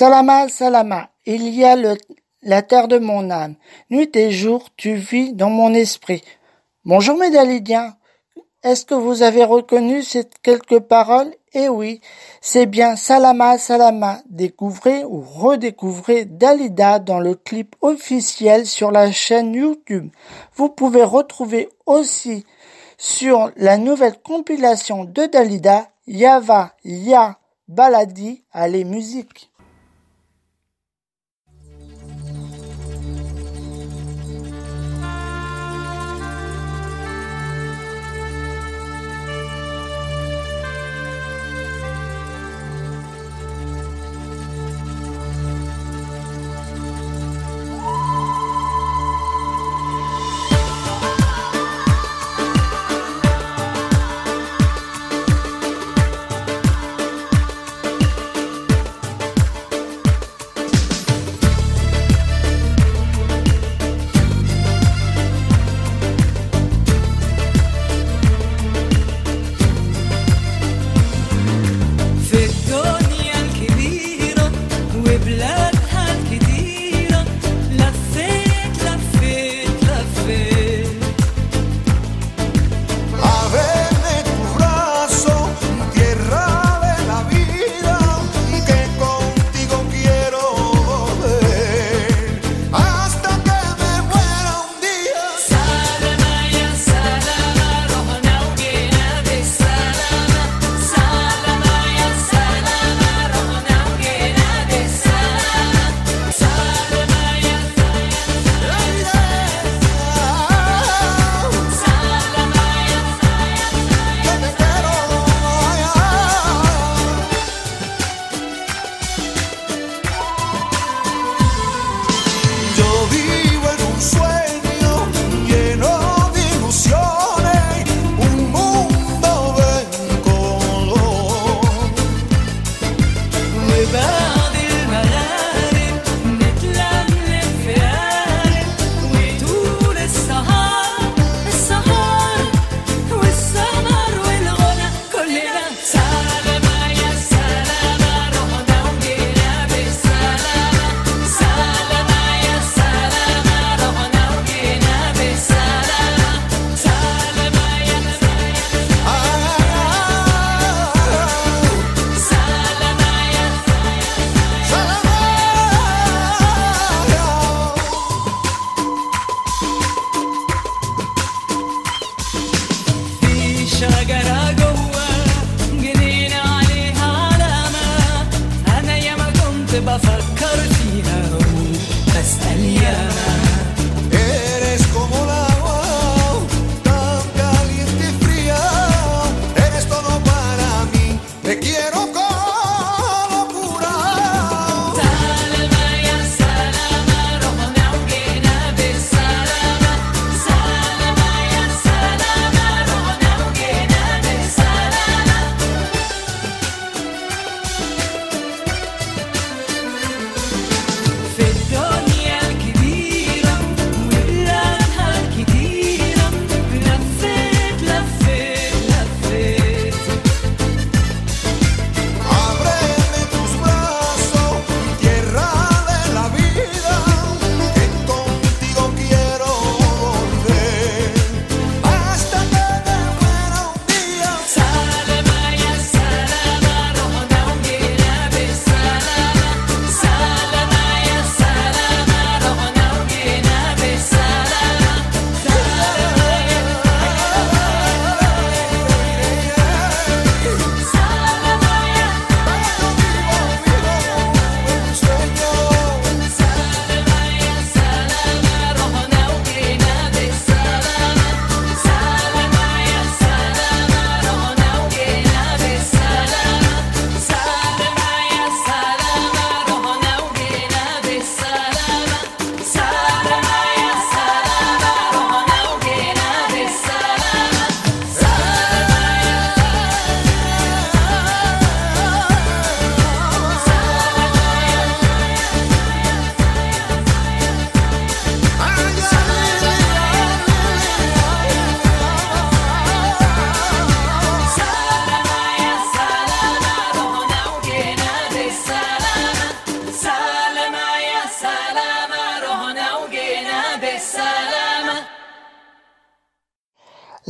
Salama, Salama, il y a la terre de mon âme. Nuit et jour, tu vis dans mon esprit. Bonjour mes Dalidiens. Est-ce que vous avez reconnu ces quelques paroles? Eh oui, c'est bien Salama, Salama. Découvrez ou redécouvrez Dalida dans le clip officiel sur la chaîne YouTube. Vous pouvez retrouver aussi sur la nouvelle compilation de Dalida, Yava, Ya, Baladi, Allez Musique.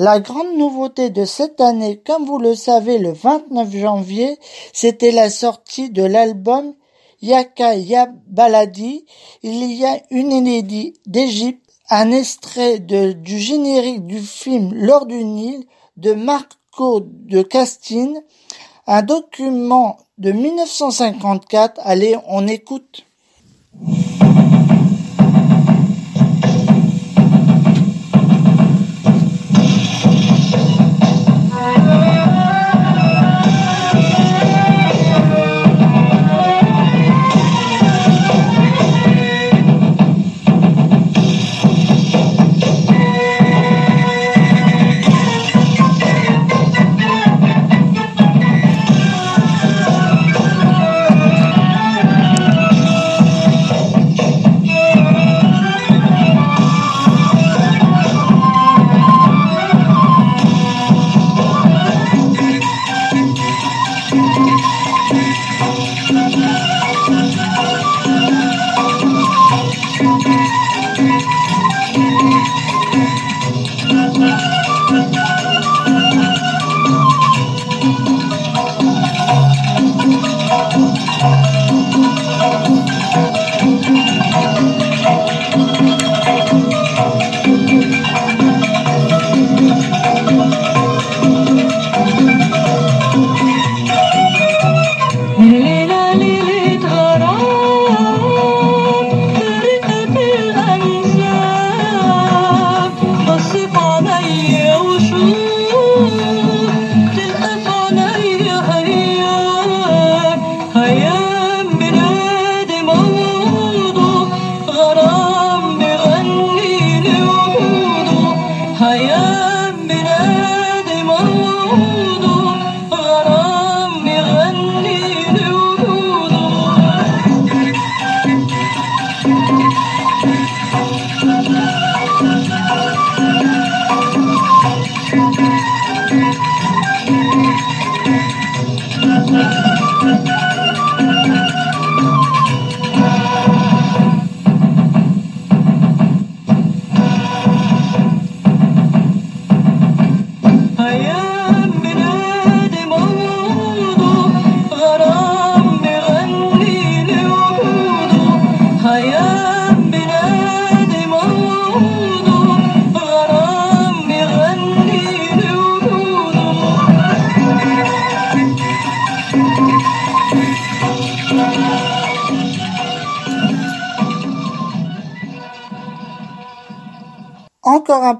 La grande nouveauté de cette année, comme vous le savez, le 29 janvier, c'était la sortie de l'album Yaka Ya Baladi. Il y a une inédit d'Égypte, un extrait du générique du film L'or du Nil de Marco de Castine, un document de 1954. Allez, on écoute.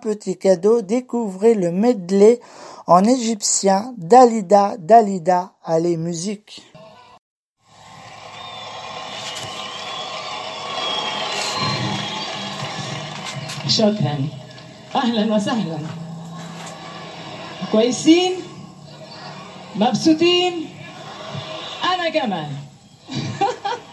petit cadeau, découvrez le medley en égyptien Dalida Dalida. Allez, musique. شكرا اهلا وسهلا كويسين مبسوطين انا كمان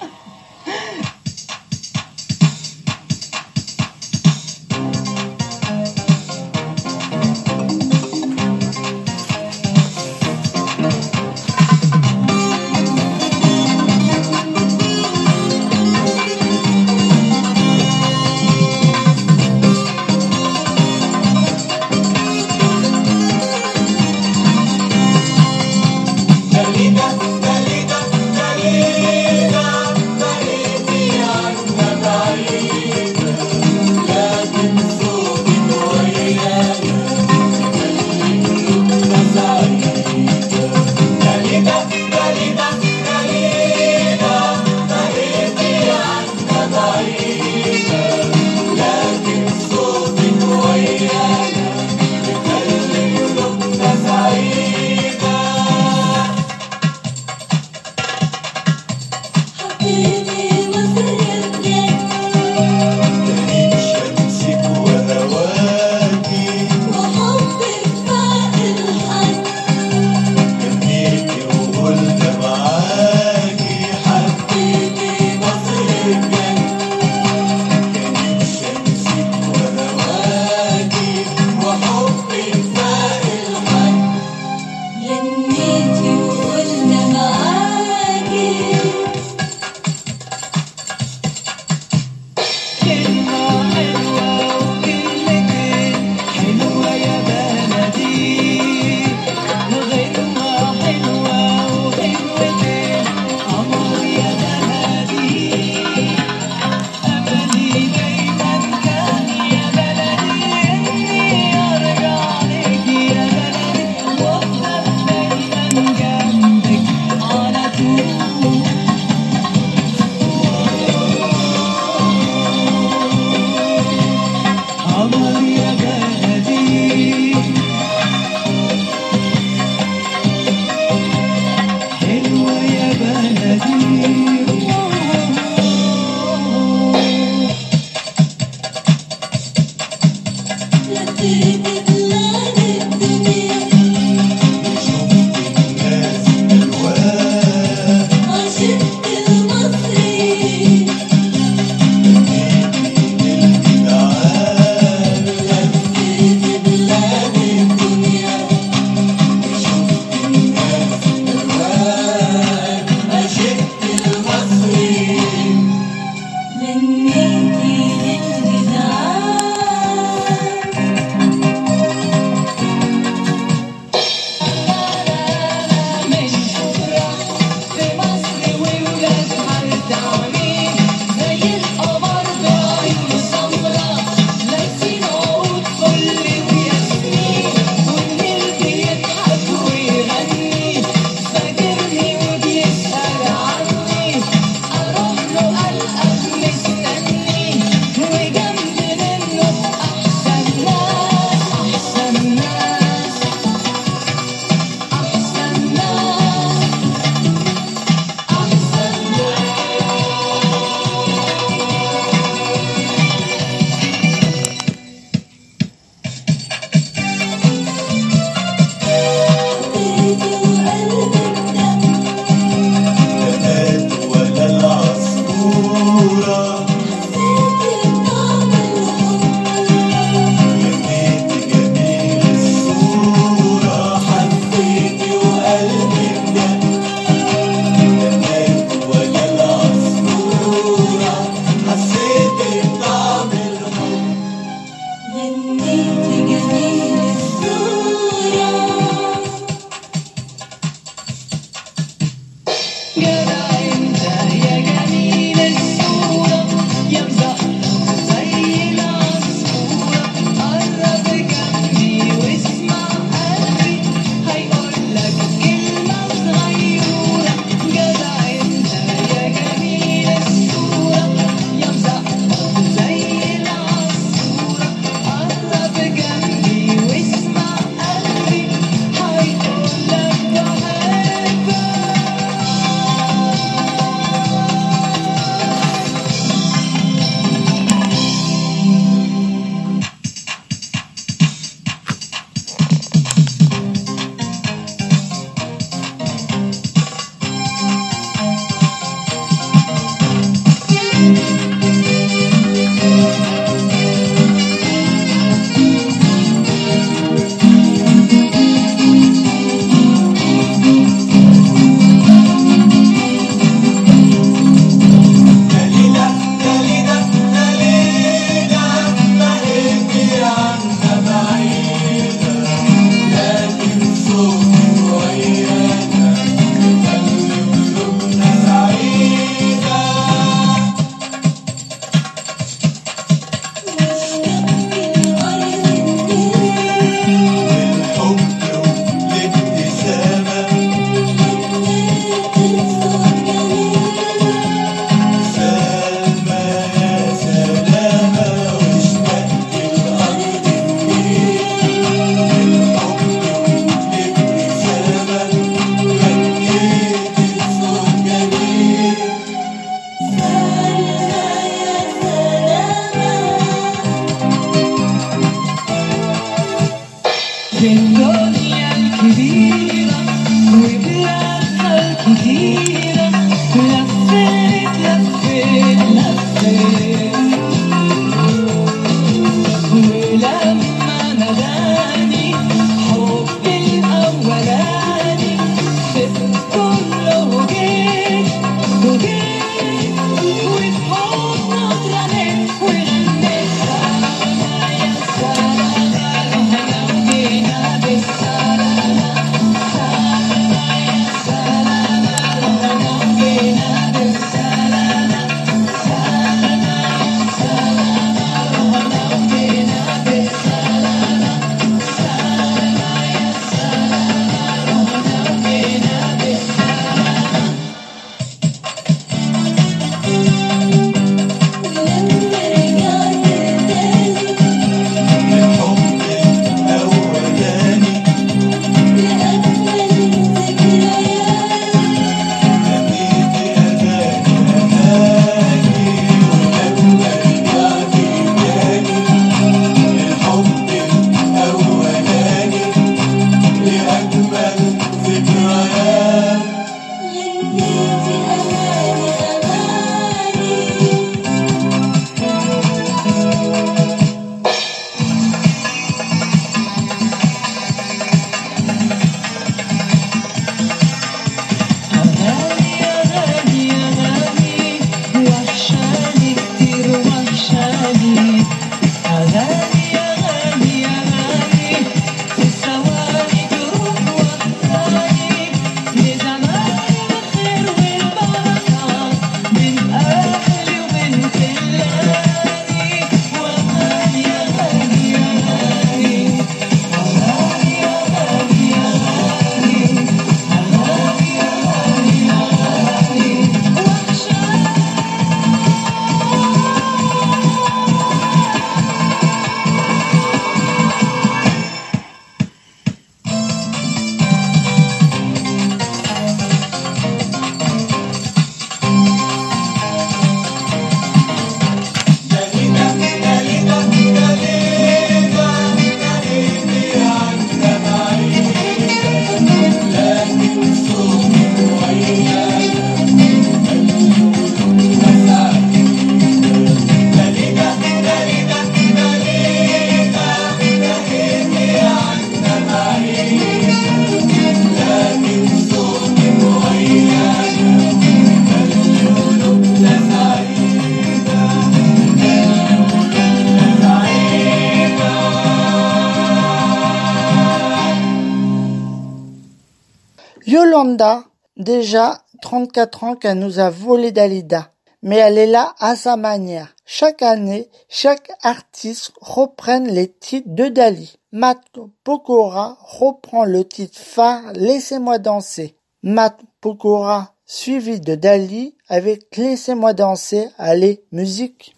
déjà 34 ans qu'elle nous a volé Dalida. Mais elle est là à sa manière. Chaque année, chaque artiste reprenne les titres de Dali. Matt Pokora reprend le titre phare Laissez-moi danser. Matt Pokora suivi de Dali avec Laissez-moi danser. Allez, musique.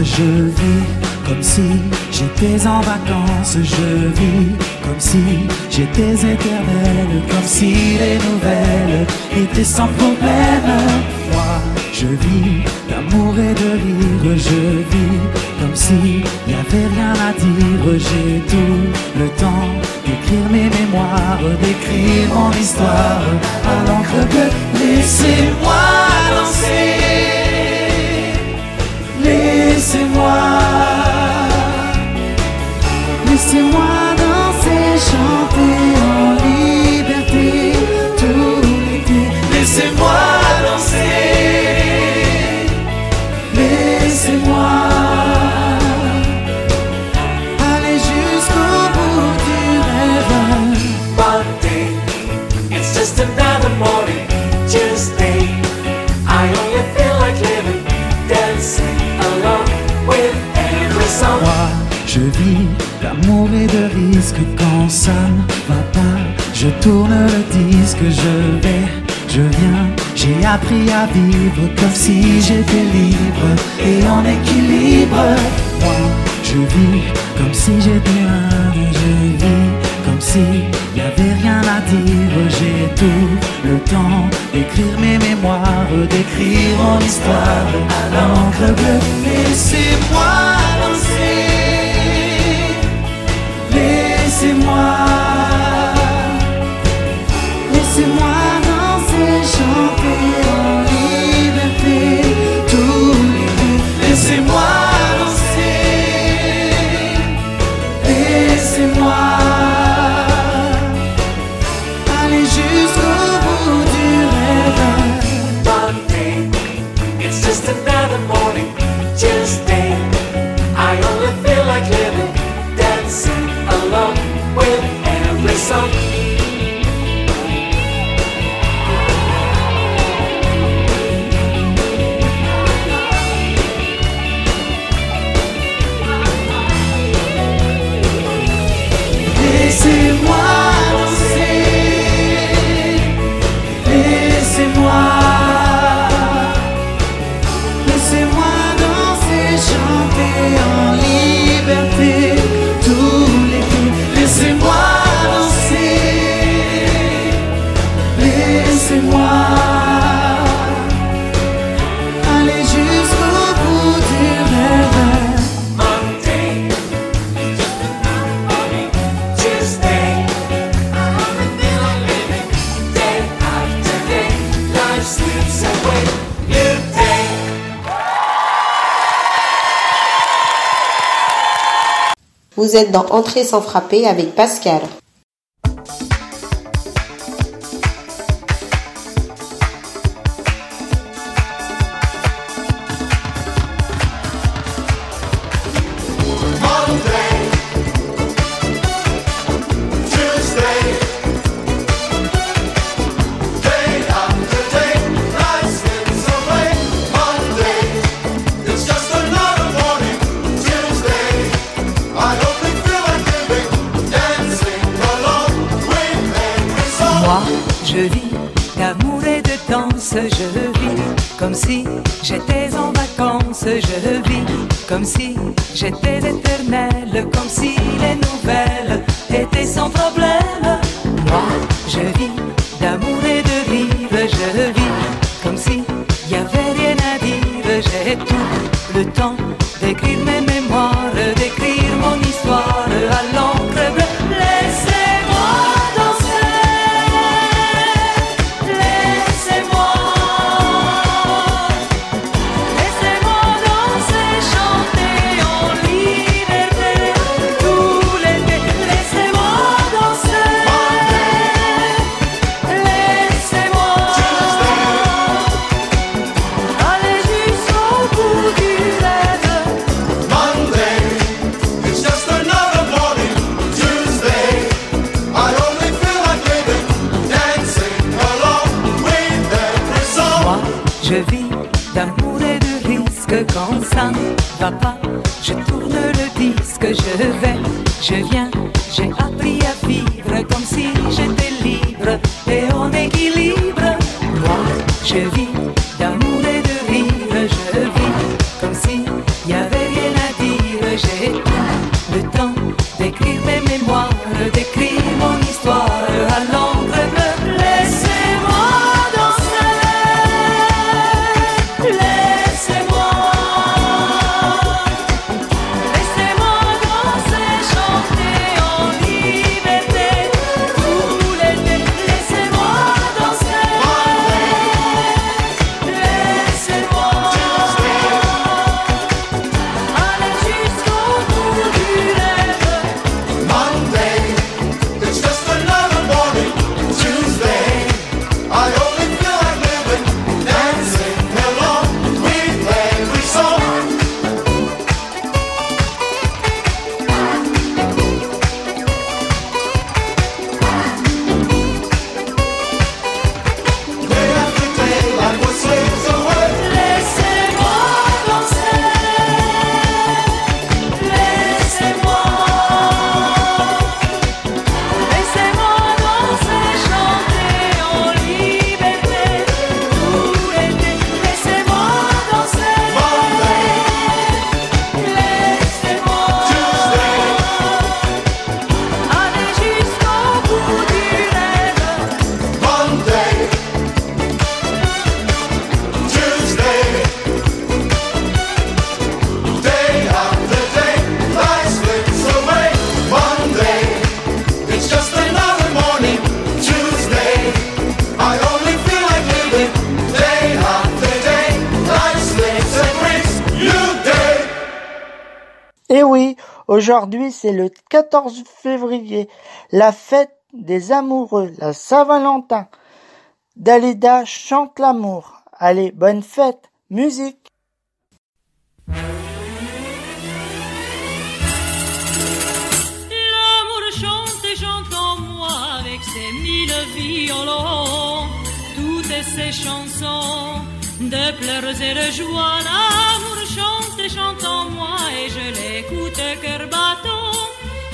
Je vis comme si j'étais en vacances, je vis comme si j'étais éternel, comme si les nouvelles étaient sans problème. Moi, je vis d'amour et de rire, je vis comme si y avait rien à dire, j'ai tout le temps d'écrire mes mémoires, d'écrire mon histoire à l'encre bleue. Laissez-moi d'amour et de risque quand ça ne va pas. Je tourne le disque, je vais, je viens. J'ai appris à vivre comme si j'étais libre et en équilibre. Moi, je vis comme si j'étais un, je vis comme si avait rien à dire. J'ai tout le temps d'écrire mes mémoires, d'écrire mon histoire à l'encre bleue. Laissez-moi danser. Song. Vous êtes dans Entrée sans frapper avec Pascal. Le temps d'écrire mes aujourd'hui c'est le 14 février, la fête des amoureux, la Saint-Valentin. Dalida chante l'amour. Allez, bonne fête, musique. L'amour chante et chante en moi avec ses mille violons, toutes ses chansons de pleurs et de joie. L'amour chante et chante en moi et je l'écoute cœur battant.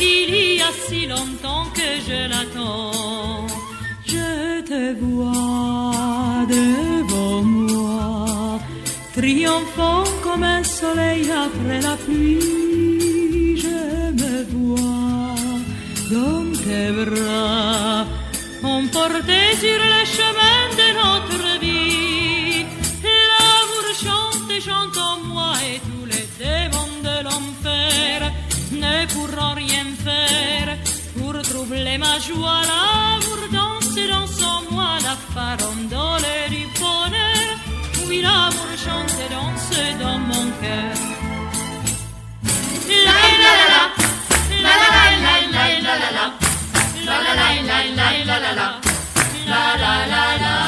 Il y a si longtemps que je l'attends. Je te vois devant moi, triomphant comme un soleil après la pluie. Je me vois dans tes bras, emporté sur le chemin de notre vie. Chante chante en moi et tous les démons de l'enfer ne pourront rien faire pour troubler ma joie. L'amour danse, danse en moi la farandole du bonheur. Oui, l'amour chante et danse dans mon cœur. La la la, la la la la la la la la, la la la la la la la la, la la la la, la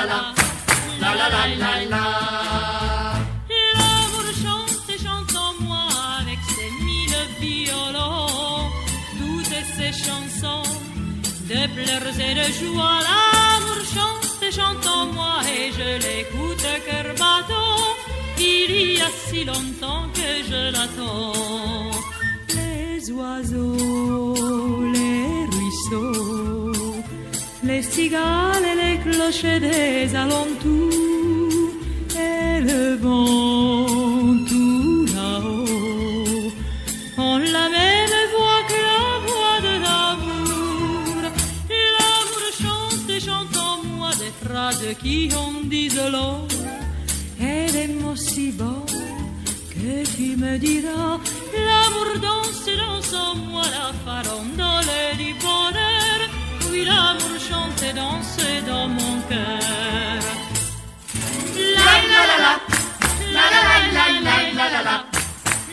la la la la, la la la la la. L'amour chante et chante en moi avec ses mille violons, toutes ses chansons de pleurs et de joie. L'amour chante et chante en moi et je l'écoute cœur battant. Il y a si longtemps que je l'attends. Les oiseaux, les ruisseaux, les cigales et les clochers des alentours, et le vent tout là-haut, ont la même voix que la voix de l'amour. L'amour chante et chante en moi des phrases qui en disent long, et des mots si beaux que tu me diras. L'amour danse, danse en moi la farandole du bonheur. Oui, l'amour chante et danse dans mon cœur. La la la, la la la la la la la la,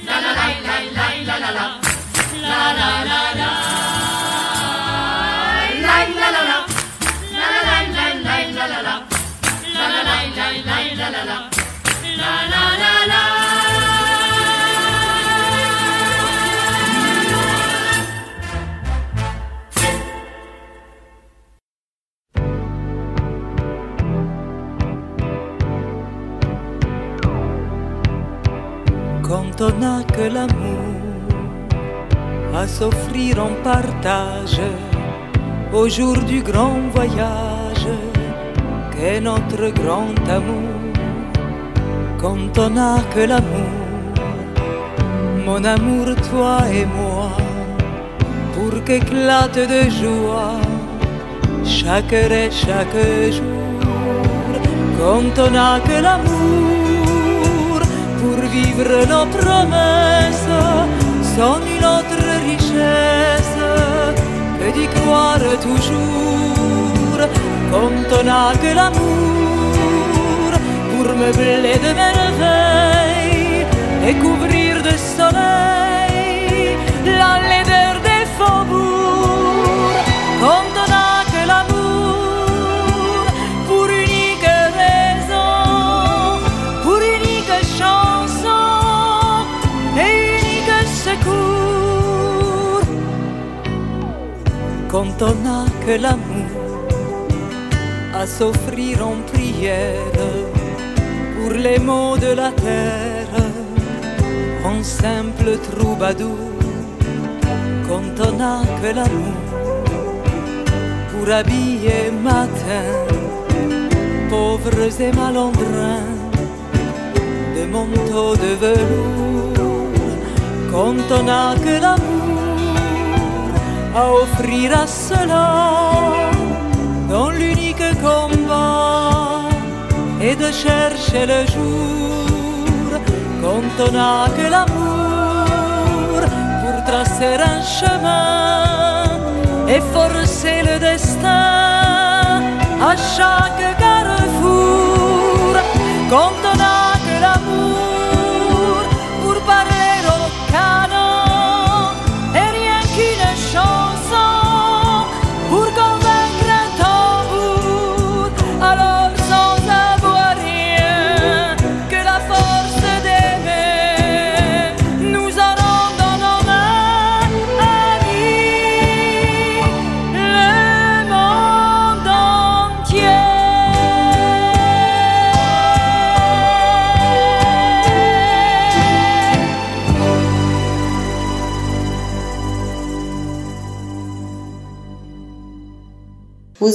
la la la la, la la la la, la la la la la la la la, la la la la la la la la, la quand on n'a que l'amour à s'offrir en partage au jour du grand voyage qu'est notre grand amour. Quand on n'a que l'amour, mon amour, toi et moi, pour qu'éclate de joie chaque heure et chaque jour. Quand on n'a que l'amour vivre nos promesses sans nulle autre richesse que d'y croire toujours. Quand on n'a que l'amour pour meubler de merveilles et couvrir de soleil la laideur des faubourgs. Quand on n'a que l'amour à s'offrir en prière pour les maux de la terre, en simple troubadour. Quand on n'a que l'amour pour habiller matin, pauvres et malandrins, de manteaux de velours. Quand on n'a que l'amour à offrir à cela dans l'unique combat et de chercher le jour quand on n'a que l'amour pour tracer un chemin et forcer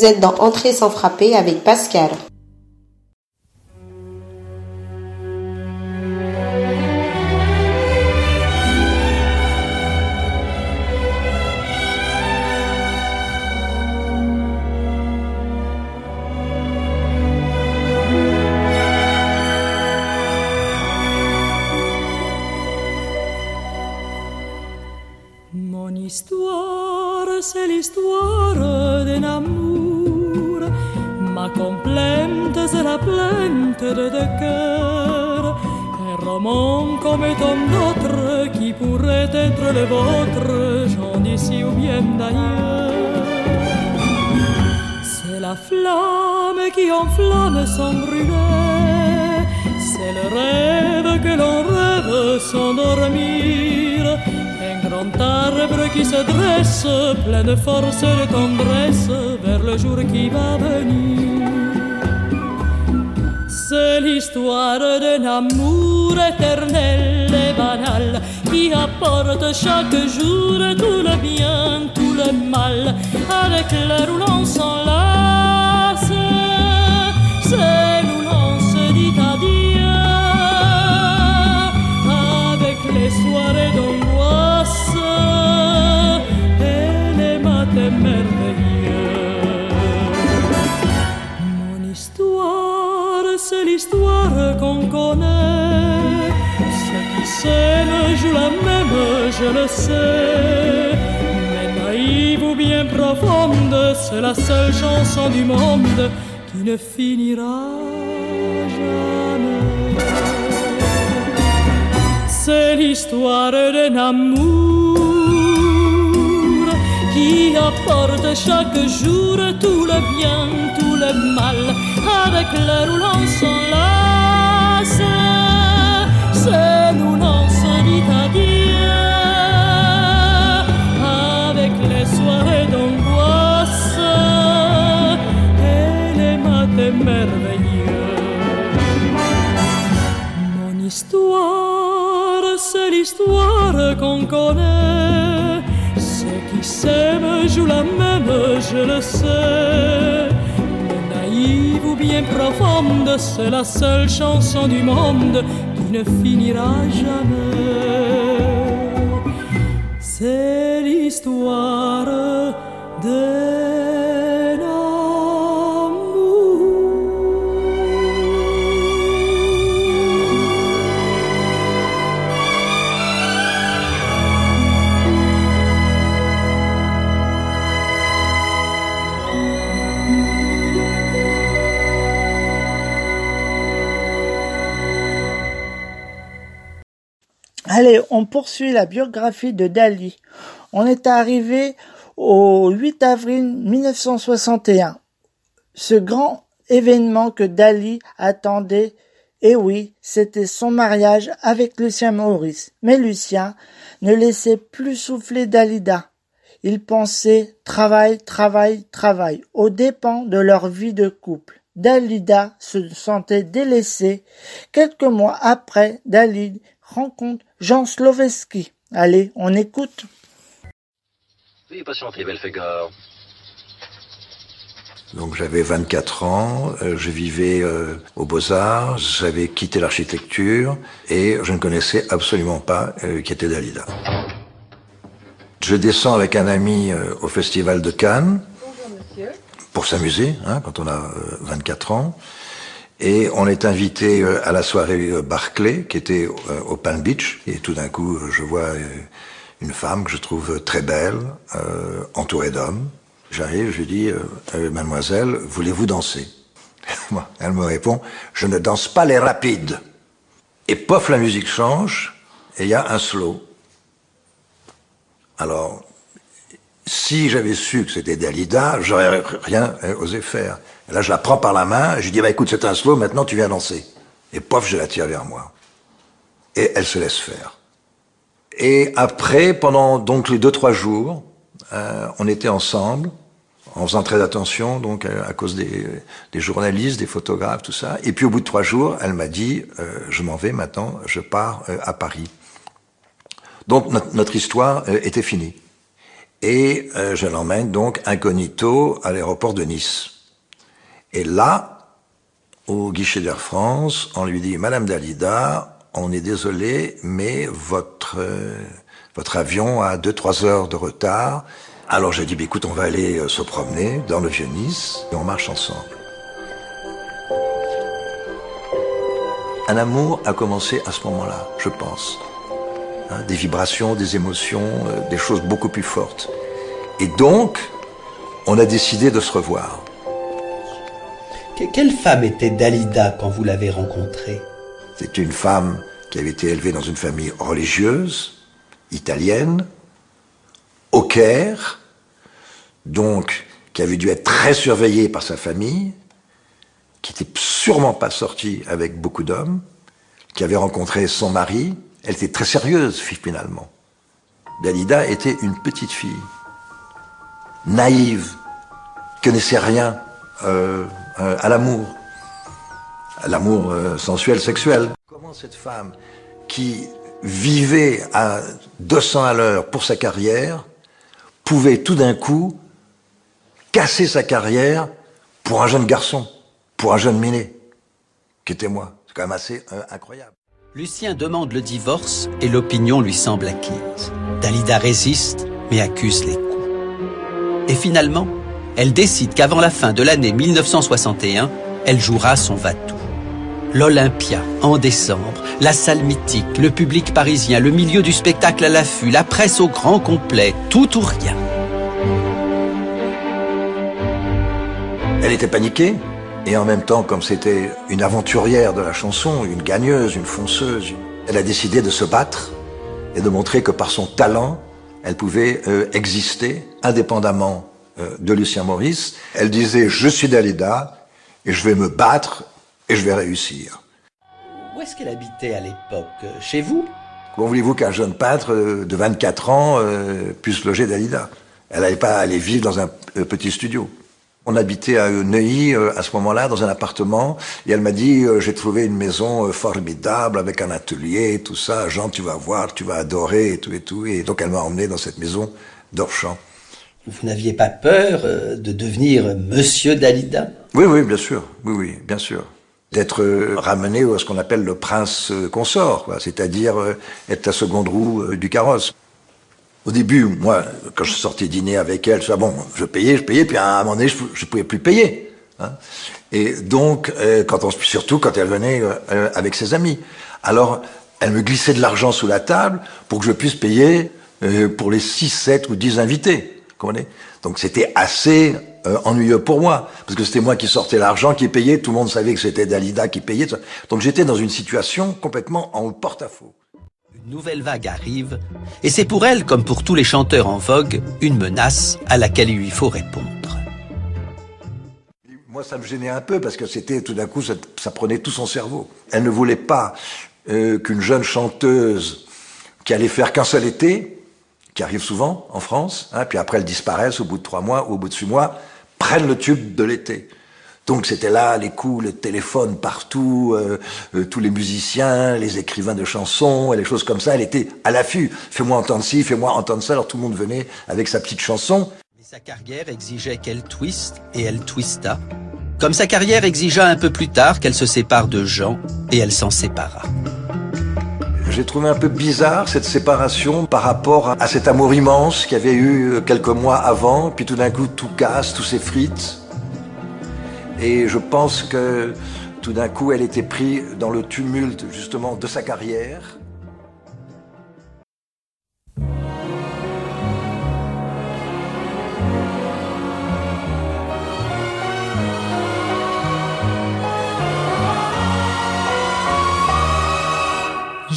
êtes dans Entrée sans frapper avec Pascal. Qui apporte chaque jour tout le bien, tout le mal, avec l'heure où l'on je le sais. Mais naïve ou bien profonde, c'est la seule chanson du monde qui ne finira jamais. C'est l'histoire d'un amour qui apporte chaque jour tout le bien, tout le mal, avec où l'on s'enlace. C'est où l'on se soirées d'angoisse et les matins merveilleux. Mon histoire, c'est l'histoire qu'on connaît. Ceux qui s'aiment jouent la même, je le sais. Mais naïve ou bien profonde, c'est la seule chanson du monde qui ne finira jamais. C'est l'histoire d'un amour. Allez, on poursuit la biographie de Dali. On est arrivé au 8 avril 1961. Ce grand événement que Dali attendait, et oui, c'était son mariage avec Lucien Maurice. Mais Lucien ne laissait plus souffler Dalida. Il pensait travail, travail, travail, aux dépens de leur vie de couple. Dalida se sentait délaissée. Quelques mois après, Dalid rencontre Jean Sloveski. Allez, on écoute. Belphégor. Donc j'avais 24 ans, euh, je vivais euh, aux Beaux-Arts, j'avais quitté l'architecture et je ne connaissais absolument pas euh, qui était Dalida. Je descends avec un ami euh, au festival de Cannes pour s'amuser, hein, quand on a euh, 24 ans. Et on est invité euh, à la soirée euh, Barclay, qui était euh, au Palm Beach. Et tout d'un coup, euh, je vois euh, une femme que je trouve très belle, euh, entourée d'hommes. J'arrive, je lui dis, euh, Euh, mademoiselle, voulez-vous danser? Elle me répond, je ne danse pas les rapides. Et pof, la musique change, et il y a un slow. Alors, si j'avais su que c'était Dalida, j'aurais rien osé faire. Là, je la prends par la main, je lui dis, bah, écoute, c'est un slow, maintenant tu viens danser. Et pof, je la tire vers moi. Et elle se laisse faire. Et après, pendant donc les deux, trois jours, euh, on était ensemble, en faisant très attention, donc à cause des, des journalistes, des photographes, tout ça. Et puis au bout de trois jours, elle m'a dit, euh, je m'en vais maintenant, je pars euh, à Paris. Donc notre, notre histoire euh, était finie. Et euh, je l'emmène donc incognito à l'aéroport de Nice. Et là, au guichet d'Air France, on lui dit, Madame Dalida, on est désolé, mais votre, euh, votre avion a deux, trois heures de retard. Alors j'ai dit, bah, écoute, on va aller euh, se promener dans le vieux Nice et on marche ensemble. Un amour a commencé à ce moment-là, je pense. Hein, des vibrations, des émotions, euh, des choses beaucoup plus fortes. Et donc, on a décidé de se revoir. Que- quelle femme était Dalida quand vous l'avez rencontrée? C'est une femme qui avait été élevée dans une famille religieuse, italienne, au Caire, donc qui avait dû être très surveillée par sa famille, qui n'était sûrement pas sortie avec beaucoup d'hommes, qui avait rencontré son mari. Elle était très sérieuse finalement. Dalida était une petite fille, naïve, connaissait rien euh, euh, à l'amour l'amour euh, sensuel, sexuel. Comment cette femme qui vivait à 200 à l'heure pour sa carrière pouvait tout d'un coup casser sa carrière pour un jeune garçon, pour un jeune minet, qui était moi. C'est quand même assez euh, incroyable. Lucien demande le divorce et l'opinion lui semble acquise. Dalida résiste mais accuse les coups. Et finalement, elle décide qu'avant la fin de l'année 1961, elle jouera son Vatou. L'Olympia, en décembre, la salle mythique, le public parisien, le milieu du spectacle à l'affût, la presse au grand complet, tout ou rien. Elle était paniquée, et en même temps, comme c'était une aventurière de la chanson, une gagneuse, une fonceuse, elle a décidé de se battre et de montrer que par son talent, elle pouvait euh, exister indépendamment euh, de Lucien Maurice. Elle disait, je suis Dalida, et je vais me battre, et je vais réussir. Où est-ce qu'elle habitait à l'époque? Chez vous? Comment voulez-vous qu'un jeune peintre euh, de 24 ans euh, puisse loger Dalida? Elle n'allait pas aller vivre dans un euh, petit studio. On habitait à Neuilly euh, à ce moment-là dans un appartement et elle m'a dit j'ai trouvé une maison formidable avec un atelier tout ça. Jean tu vas voir tu vas adorer et tout et tout et donc elle m'a emmené dans cette maison d'Orchamps. Vous n'aviez pas peur de devenir Monsieur Dalida? Oui oui bien sûr. Oui oui bien sûr d'être euh, ramené à ce qu'on appelle le prince euh, consort c'est-à-dire euh, être la seconde roue du carrosse. Au début, moi, quand je sortais dîner avec elle, ça, bon, je payais, je payais, puis à un moment donné, je, je pouvais plus payer. hein. Et donc, quand on, surtout quand elle venait avec ses amis. Alors, elle me glissait de l'argent sous la table pour que je puisse payer pour les 6, 7 ou 10 invités. Donc, c'était assez euh, ennuyeux pour moi, parce que c'était moi qui sortais l'argent, qui payait, tout le monde savait que c'était Dalida qui payait. Donc, j'étais dans une situation complètement en porte-à-faux. Une nouvelle vague arrive, et c'est pour elle, comme pour tous les chanteurs en vogue, une menace à laquelle il lui faut répondre. Moi, ça me gênait un peu parce que c'était tout d'un coup, ça, ça prenait tout son cerveau. Elle ne voulait pas euh, qu'une jeune chanteuse qui allait faire qu'un seul été, qui arrive souvent en France, hein, puis après elle disparaisse au bout de trois mois ou au bout de six mois, prenne le tube de l'été. Donc c'était là les coups, le téléphone partout, euh, euh, tous les musiciens, les écrivains de chansons et les choses comme ça. Elle était à l'affût. Fais-moi entendre ci, fais-moi entendre ça. Alors tout le monde venait avec sa petite chanson. Mais sa carrière exigeait qu'elle twiste, et elle twista. Comme sa carrière exigea un peu plus tard qu'elle se sépare de Jean, et elle s'en sépara. J'ai trouvé un peu bizarre cette séparation par rapport à cet amour immense qu'il y avait eu euh, quelques mois avant, puis tout d'un coup tout casse, tout s'effrite. Et je pense que tout d'un coup elle était prise dans le tumulte justement de sa carrière.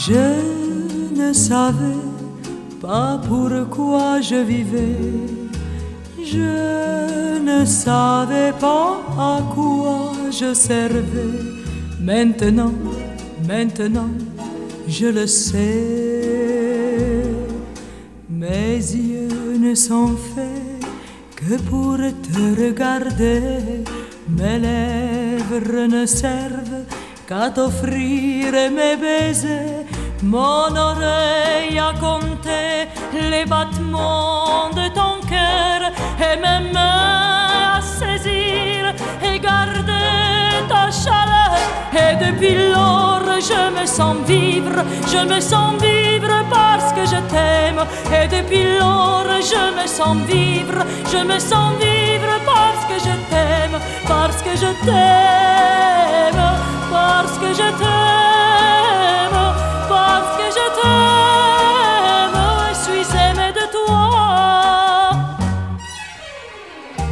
Je ne savais pas pourquoi je vivais. Je ne savais pas à quoi je servais. Maintenant, maintenant, je le sais. Mes yeux ne sont faits que pour te regarder. Mes lèvres ne servent qu'à t'offrir mes baisers. Mon oreille a compté les battements de ton cœur et mes mains à saisir et garder ta chaleur. Et depuis lors, je me sens vivre, je me sens vivre parce que je t'aime. Et depuis lors, je me sens vivre, je me sens vivre parce que je t'aime, parce que je t'aime, parce que je t'aime, Je suis aimé de toi.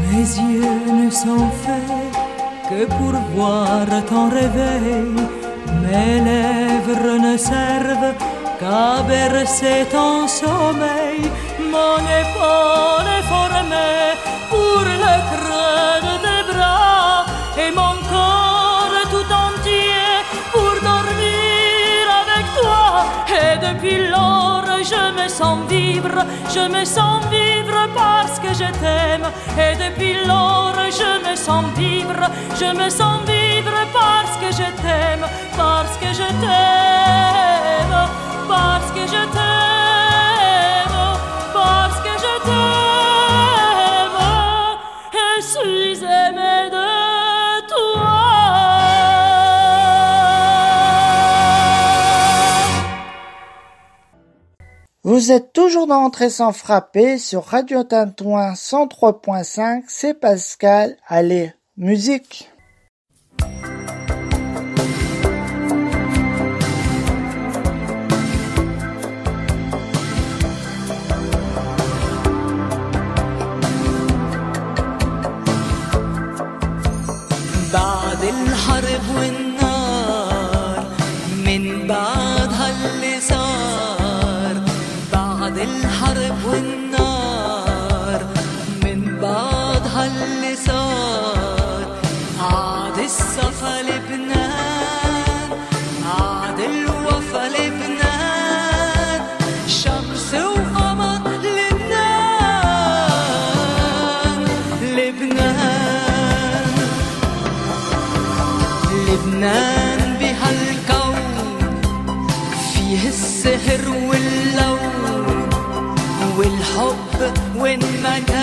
Mes yeux ne sont faits que pour voir ton réveil. Mes lèvres ne servent qu'à bercer ton sommeil. Mon épaule est formée pour le creux de tes bras et mon corps depuis lors, je me sens vivre, je me sens vivre parce que je t'aime. Et depuis lors, je me sens vivre, je me sens vivre parce que je t'aime, parce que je t'aime, parce que je t'aime, Vous êtes toujours dans Entrée sans frapper sur Radio Tintouin 103.5, c'est Pascal. Allez, musique بعد الحرب والنار when I die.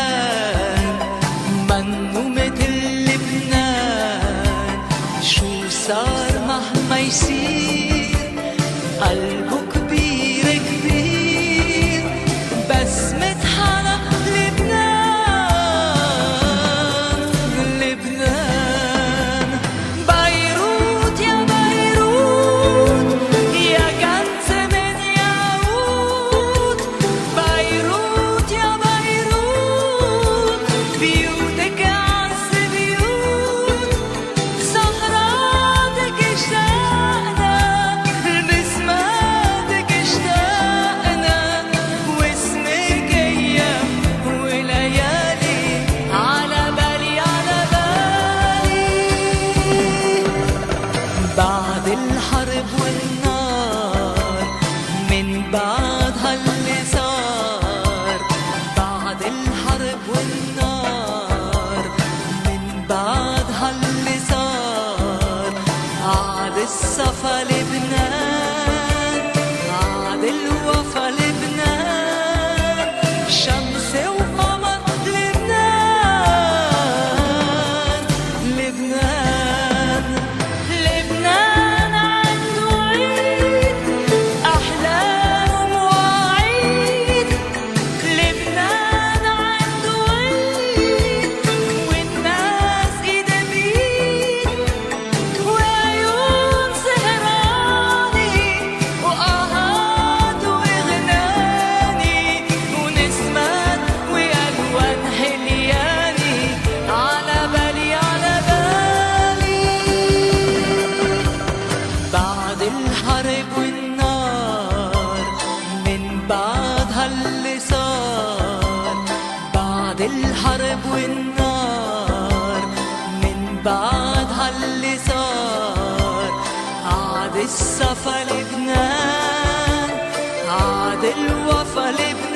del Wafalib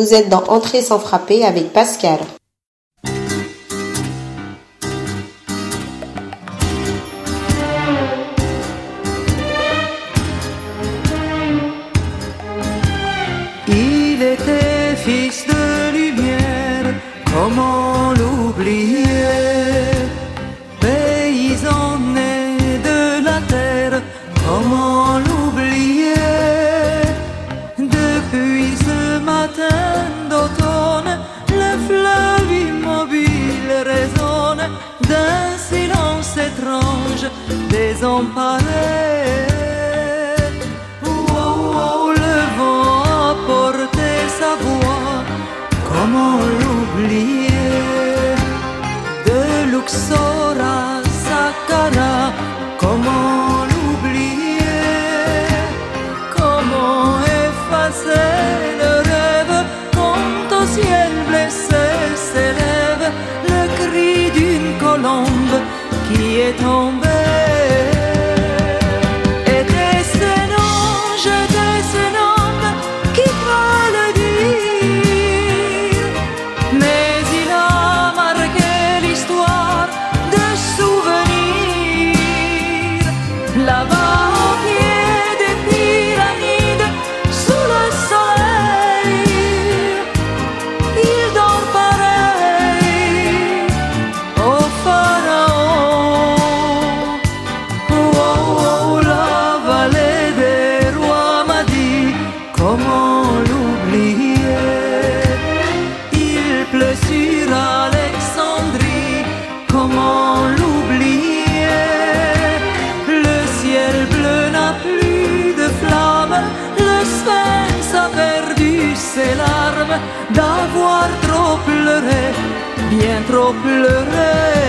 Vous êtes dans Entrée sans frapper avec Pascal. Trop pleuré.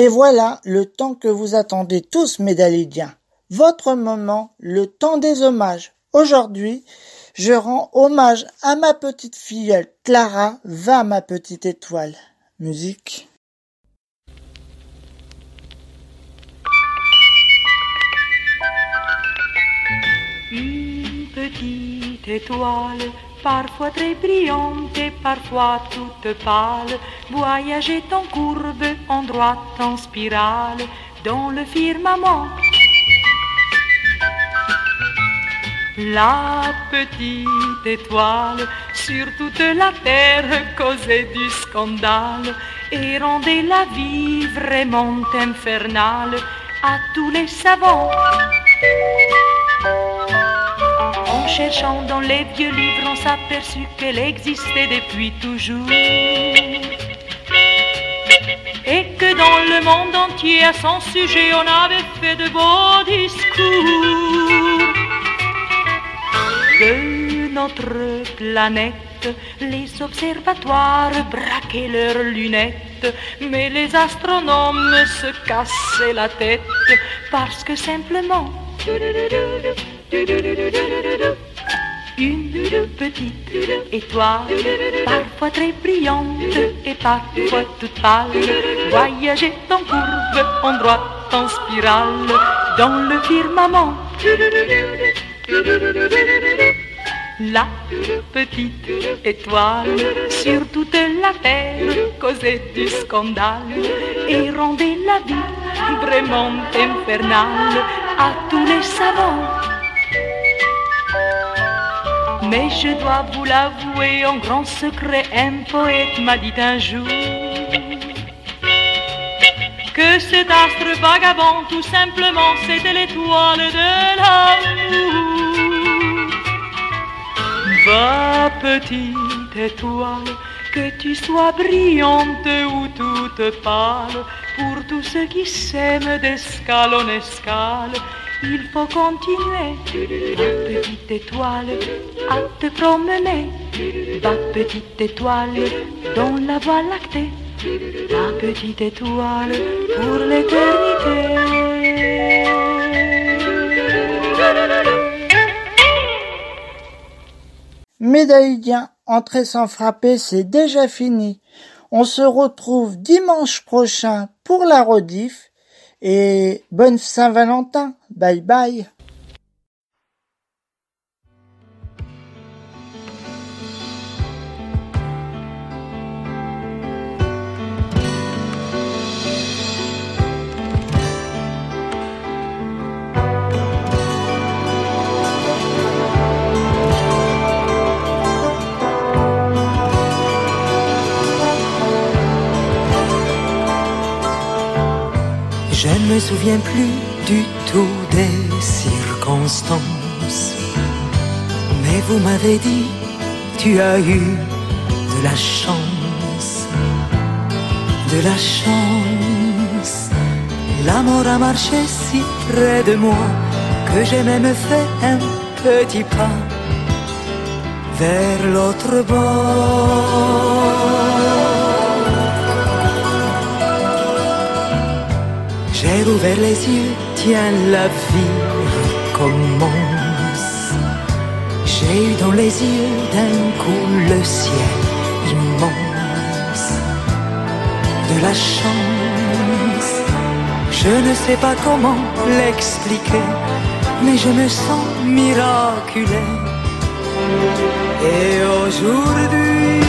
Et voilà le temps que vous attendez tous, mes. Votre moment, le temps des hommages. Aujourd'hui, je rends hommage à ma petite filleule Clara, va ma petite étoile. Musique. Une petite étoile, parfois très brillante et parfois toute pâle, voyageait en courbe, en droite, en spirale, dans le firmament. La petite étoile sur toute la terre causait du scandale et rendait la vie vraiment infernale à tous les savants. Cherchant dans les vieux livres, on s'aperçut qu'elle existait depuis toujours. Et que dans le monde entier, à son sujet, on avait fait de beaux discours. De notre planète, les observatoires braquaient leurs lunettes, mais les astronomes se cassaient la tête parce que simplement une petite étoile, parfois très brillante et parfois toute pâle, voyageait en courbe, en droite, en spirale, dans le firmament. La petite étoile sur toute la terre causait du scandale et rendait la vie vraiment infernale à tous les savants. Mais je dois vous l'avouer en grand secret, un poète m'a dit un jour que cet astre vagabond, tout simplement, c'était l'étoile de l'amour. Va, petite étoile, que tu sois brillante ou toute pâle, pour tous ceux qui s'aiment d'escale en escale, il faut continuer. Petite étoile, à te promener. Va, petite étoile, dans la voie lactée. Va, petite étoile, pour l'éternité. Médaillien, entrée sans frapper, c'est déjà fini. On se retrouve dimanche prochain pour la rediff et bonne Saint-Valentin. Bye bye. Me souviens plus du tout des circonstances. Mais vous m'avez dit, tu as eu de la chance, de la chance. L'amour a marché si près de moi que j'ai même fait un petit pas vers l'autre bord. Ouvert les yeux, tiens, la vie recommence. J'ai eu dans les yeux d'un coup le ciel immense de la chance. Je ne sais pas comment l'expliquer, mais je me sens miraculé. Et aujourd'hui,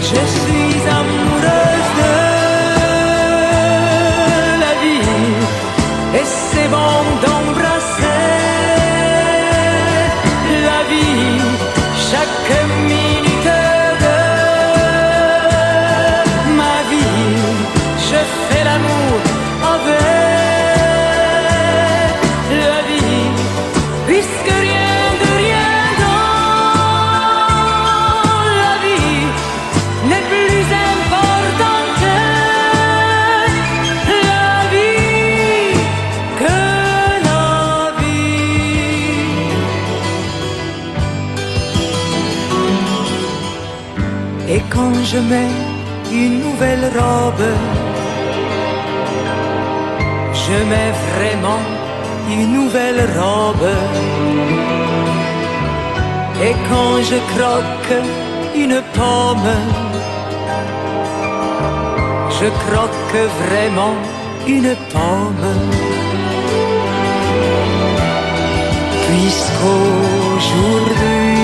je suis amoureuse de chaque minute je mets une nouvelle robe, je mets vraiment une nouvelle robe. Et quand je croque une pomme, je croque vraiment une pomme. Puisqu'aujourd'hui,